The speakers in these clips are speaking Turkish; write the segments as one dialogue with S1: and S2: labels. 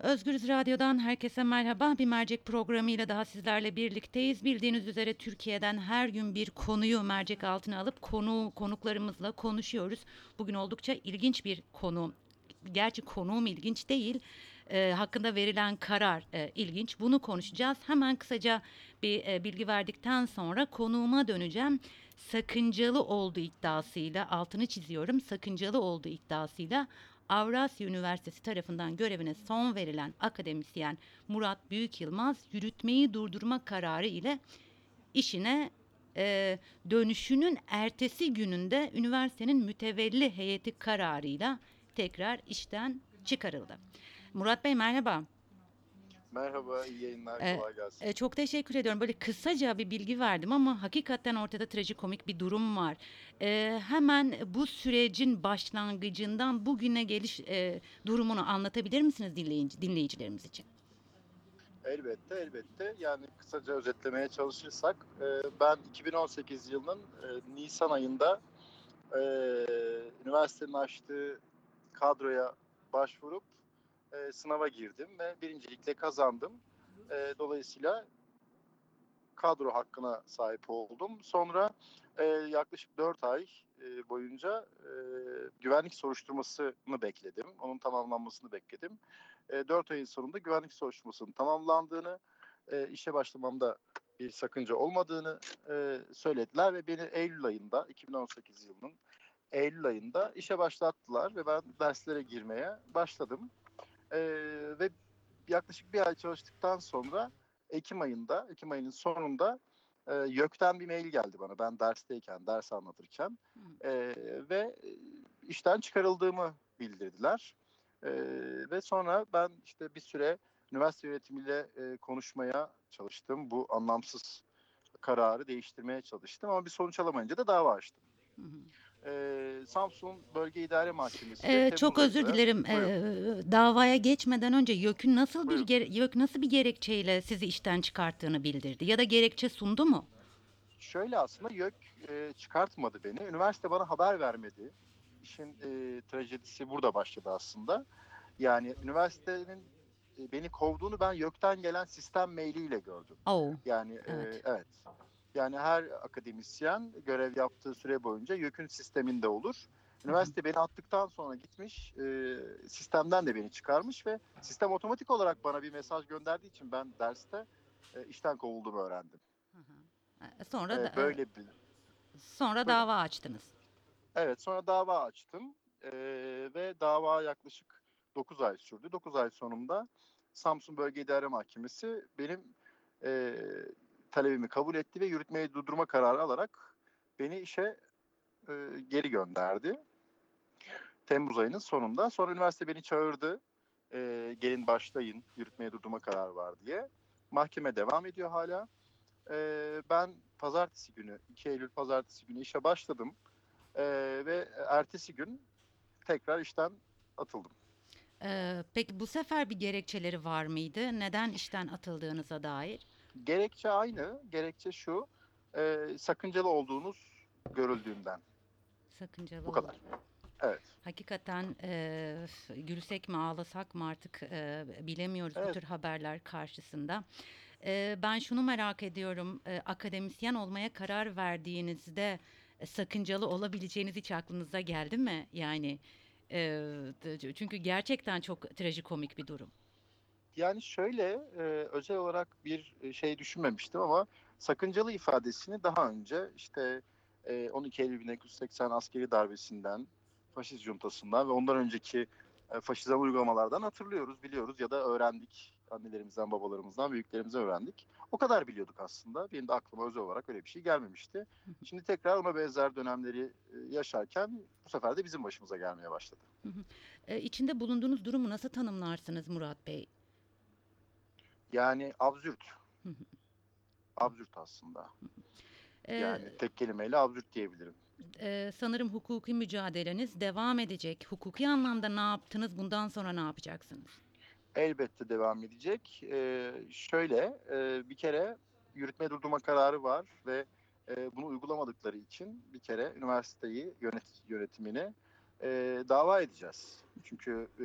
S1: Özgürüz Radyo'dan herkese merhaba. Bir mercek programıyla daha sizlerle birlikteyiz. Bildiğiniz üzere Türkiye'den her gün bir konuyu mercek altına alıp konu konuklarımızla konuşuyoruz. Bugün oldukça ilginç bir konu. Gerçi konuğum ilginç değil. e, hakkında verilen karar e, ilginç. Bunu konuşacağız. Hemen kısaca bir e, bilgi verdikten sonra konuğuma döneceğim. Sakıncalı olduğu iddiasıyla altını çiziyorum. Sakıncalı olduğu iddiasıyla Avrasya Üniversitesi tarafından görevine son verilen akademisyen Murat Büyük-Yılmaz yürütmeyi durdurma kararı ile işine e, dönüşünün ertesi gününde üniversitenin mütevelli heyeti kararıyla tekrar işten çıkarıldı. Murat Bey merhaba.
S2: Merhaba, iyi yayınlar,
S1: Ee,
S2: kolay gelsin.
S1: E, çok teşekkür ediyorum. Böyle kısaca bir bilgi verdim ama hakikaten ortada trajikomik bir durum var. E, hemen bu sürecin başlangıcından bugüne geliş e, durumunu anlatabilir misiniz dinleyici, dinleyicilerimiz için?
S2: Elbette, elbette. Yani kısaca özetlemeye çalışırsak, e, ben 2018 yılının e, Nisan ayında e, üniversitenin açtığı kadroya başvurup e, sınava girdim ve birincilikle kazandım. E, dolayısıyla kadro hakkına sahip oldum. Sonra e, yaklaşık 4 ay e, boyunca e, güvenlik soruşturmasını bekledim. Onun tamamlanmasını bekledim. E, 4 ayın sonunda güvenlik soruşturmasının tamamlandığını, e, işe başlamamda bir sakınca olmadığını e, söylediler ve beni Eylül ayında, 2018 yılının Eylül ayında işe başlattılar ve ben derslere girmeye başladım. E, ve yaklaşık bir ay çalıştıktan sonra Ekim ayında, Ekim ayının sonunda e, YÖK'ten bir mail geldi bana ben dersteyken, ders anlatırken
S1: Hı.
S2: E, ve işten çıkarıldığımı bildirdiler. E, ve sonra ben işte bir süre üniversite yönetimiyle e, konuşmaya çalıştım. Bu anlamsız kararı değiştirmeye çalıştım ama bir sonuç alamayınca da dava açtım.
S1: Hı hı.
S2: E, Samsun Bölge İdare Mahkemesi. de
S1: E, çok özür dilerim.
S2: Buyurun.
S1: E, davaya geçmeden önce YÖK'ün nasıl bir
S2: Buyurun.
S1: gere- YÖK nasıl bir gerekçeyle sizi işten çıkarttığını bildirdi ya da gerekçe sundu mu?
S2: Şöyle aslında YÖK e, çıkartmadı beni. Üniversite bana haber vermedi. İşin e, trajedisi burada başladı aslında. Yani üniversitenin e, beni kovduğunu ben YÖK'ten gelen sistem mailiyle gördüm.
S1: Oh.
S2: Yani e,
S1: Evet.
S2: Yani her akademisyen görev yaptığı süre boyunca YÖK'ün sisteminde olur. Üniversite beni attıktan sonra gitmiş, e, sistemden de beni çıkarmış ve sistem otomatik olarak bana bir mesaj gönderdiği için ben derste e, işten kovulduğumu öğrendim.
S1: Hı hı. E, Sonra
S2: E,
S1: da,
S2: böyle bir
S1: sonra
S2: Buyurun.
S1: dava açtınız.
S2: Evet sonra dava açtım ve dava yaklaşık 9 ay sürdü. 9 ay sonunda Samsun Bölge İdare Mahkemesi benim e, talebimi kabul etti ve yürütmeyi durdurma kararı alarak beni işe e, geri gönderdi. Temmuz ayının sonunda. Sonra üniversite beni çağırdı. E, gelin başlayın yürütmeyi durdurma kararı var diye. Mahkeme devam ediyor hala. E, ben pazartesi günü 2 Eylül pazartesi günü işe başladım. Ee, ve ertesi gün tekrar işten atıldım.
S1: E, peki bu sefer bir gerekçeleri var mıydı? Neden işten atıldığınıza dair?
S2: Gerekçe aynı. Gerekçe şu. e, sakıncalı olduğunuz görüldüğünden.
S1: Sakıncalı
S2: Bu kadar. Evet.
S1: Hakikaten e, gülsek mi ağlasak mı artık e, bilemiyoruz bu
S2: Evet.
S1: tür haberler karşısında. E, ben şunu merak ediyorum. e, akademisyen olmaya karar verdiğinizde e, sakıncalı olabileceğiniz hiç aklınıza geldi mi? Yani e, çünkü gerçekten çok trajikomik bir durum.
S2: Yani şöyle e, özel olarak bir e, şey düşünmemiştim ama sakıncalı ifadesini daha önce işte e, 12 Eylül 1980 askeri darbesinden, faşist juntasından ve ondan önceki e, faşizm uygulamalardan hatırlıyoruz, biliyoruz ya da öğrendik. Annelerimizden, babalarımızdan, büyüklerimizden öğrendik. O kadar biliyorduk aslında. Benim de aklıma özel olarak öyle bir şey gelmemişti. Şimdi tekrar ona benzer dönemleri e, yaşarken bu sefer de bizim başımıza gelmeye başladı.
S1: E, içinde bulunduğunuz durumu nasıl tanımlarsınız Murat Bey?
S2: Yani absürt. Absürt aslında.
S1: E,
S2: Yani tek kelimeyle absürt diyebilirim.
S1: e, sanırım hukuki mücadeleniz devam edecek. Hukuki anlamda ne yaptınız? Bundan sonra ne yapacaksınız?
S2: Elbette devam edecek. Ee, şöyle e, bir kere yürütme durdurma kararı var ve e, bunu uygulamadıkları için bir kere üniversiteyi yönet, yönetimini e, dava edeceğiz. Çünkü e,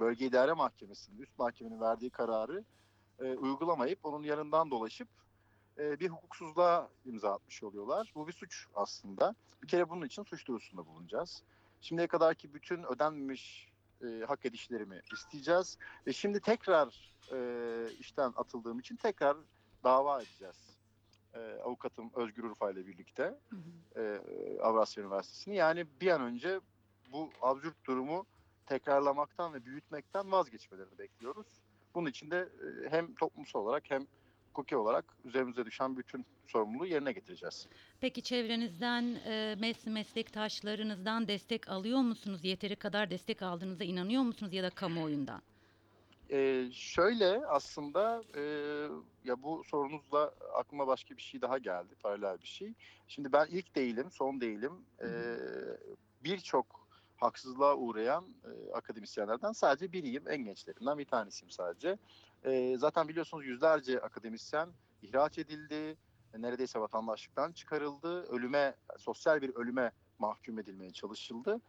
S2: Bölge İdare Mahkemesi'nin, üst mahkemenin verdiği kararı e, uygulamayıp onun yanından dolaşıp e, bir hukuksuzluğa imza atmış oluyorlar. Bu bir suç aslında. Bir kere bunun için suç duyurusunda bulunacağız. Şimdiye kadarki bütün ödenmemiş e, hak edişlerimi isteyeceğiz. Ve şimdi tekrar e, işten atıldığım için tekrar dava edeceğiz. E, avukatım Özgür Urfa ile birlikte
S1: Hı hı.
S2: e, Avrasya Üniversitesi'ni. Yani bir an önce bu absürt durumu tekrarlamaktan ve büyütmekten vazgeçmelerini bekliyoruz. Bunun için de e, hem toplumsal olarak hem hukuki olarak üzerimize düşen bütün sorumluluğu yerine getireceğiz.
S1: Peki çevrenizden, e, mes- meslektaşlarınızdan destek alıyor musunuz? Yeteri kadar destek aldığınıza inanıyor musunuz ya da kamuoyundan?
S2: Ee, şöyle aslında e, ya bu sorunuzla aklıma başka bir şey daha geldi, paralel bir şey. Şimdi ben ilk değilim, son değilim. Ee, Birçok haksızlığa uğrayan e, akademisyenlerden sadece biriyim, en gençlerinden bir tanesiyim sadece. Ee, zaten biliyorsunuz yüzlerce akademisyen ihraç edildi, neredeyse vatandaşlıktan çıkarıldı, ölüme, sosyal bir ölüme mahkum edilmeye çalışıldı.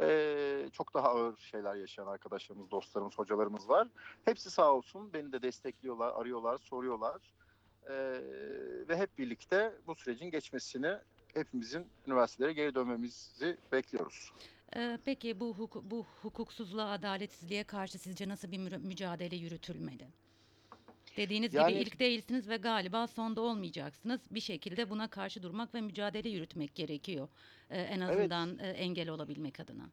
S2: Ee, çok daha ağır şeyler yaşayan arkadaşlarımız, dostlarımız, hocalarımız var. Hepsi sağ olsun beni de destekliyorlar, arıyorlar, soruyorlar. Ee, ve hep birlikte bu sürecin geçmesini hepimizin üniversitelere geri dönmemizi bekliyoruz.
S1: E, peki bu huk- bu hukuksuzluğa, adaletsizliğe karşı sizce nasıl bir mü- mücadele yürütülmeli? Dediğiniz
S2: Yani-
S1: gibi ilk değilsiniz ve galiba sonda olmayacaksınız. Bir şekilde buna karşı durmak ve mücadele yürütmek gerekiyor. E, en
S2: Evet.
S1: azından e, engel olabilmek adına.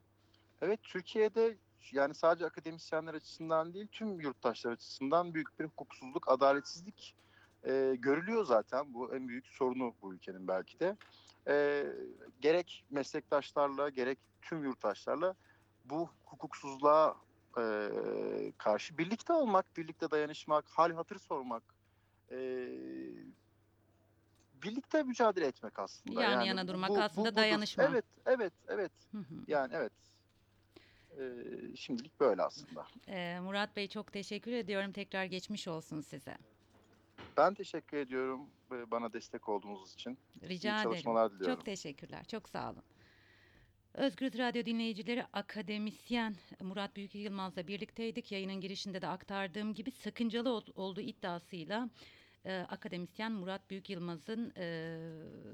S2: Evet Türkiye'de yani sadece akademisyenler açısından değil tüm yurttaşlar açısından büyük bir hukuksuzluk, adaletsizlik e, görülüyor zaten. Bu en büyük sorunu bu ülkenin belki de. E, gerek meslektaşlarla gerek tüm yurttaşlarla bu hukuksuzluğa e, karşı birlikte olmak, birlikte dayanışmak, hal hatır sormak, e, birlikte mücadele etmek aslında.
S1: Yan
S2: yani
S1: yana durmak
S2: bu- bu
S1: aslında
S2: budur.
S1: dayanışma.
S2: Evet, evet, evet.
S1: Hı hı.
S2: Yani evet. Şimdilik böyle aslında.
S1: Murat Bey çok teşekkür ediyorum. Tekrar geçmiş olsun size.
S2: Ben teşekkür ediyorum e, bana destek olduğunuz için.
S1: Rica
S2: İyi
S1: ederim.
S2: çalışmalar diliyorum.
S1: Çok teşekkürler. Çok sağ olun. Özgür Radyo dinleyicileri akademisyen Murat Büyük Yılmaz'la birlikteydik. Yayının girişinde de aktardığım gibi sakıncalı ol- olduğu iddiasıyla e, akademisyen Murat Büyük Yılmaz'ın e,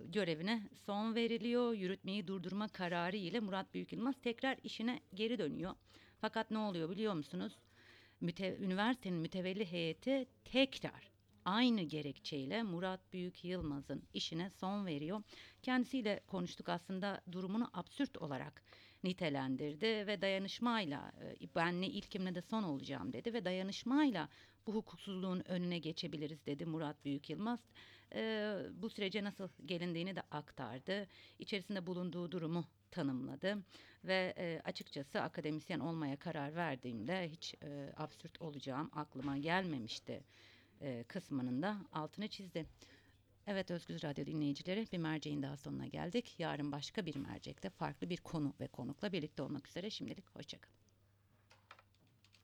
S1: görevine son veriliyor. Yürütmeyi durdurma kararı ile Murat Büyük Yılmaz tekrar işine geri dönüyor. Fakat ne oluyor biliyor musunuz? Müte, üniversitenin mütevelli heyeti tekrar aynı gerekçeyle Murat Büyük Yılmaz'ın işine son veriyor. Kendisiyle konuştuk aslında durumunu absürt olarak nitelendirdi ve dayanışmayla e, ben ne ilkim ne de son olacağım dedi ve dayanışmayla bu hukuksuzluğun önüne geçebiliriz dedi Murat Büyük Yılmaz. E, bu sürece nasıl gelindiğini de aktardı. İçerisinde bulunduğu durumu tanımladı ve e, açıkçası akademisyen olmaya karar verdiğimde hiç e, absürt olacağım aklıma gelmemişti e, kısmının da altını çizdi. Evet Özgür Radyo dinleyicileri bir merceğin daha sonuna geldik. Yarın başka bir mercekte farklı bir konu ve konukla birlikte olmak üzere şimdilik hoşçakalın.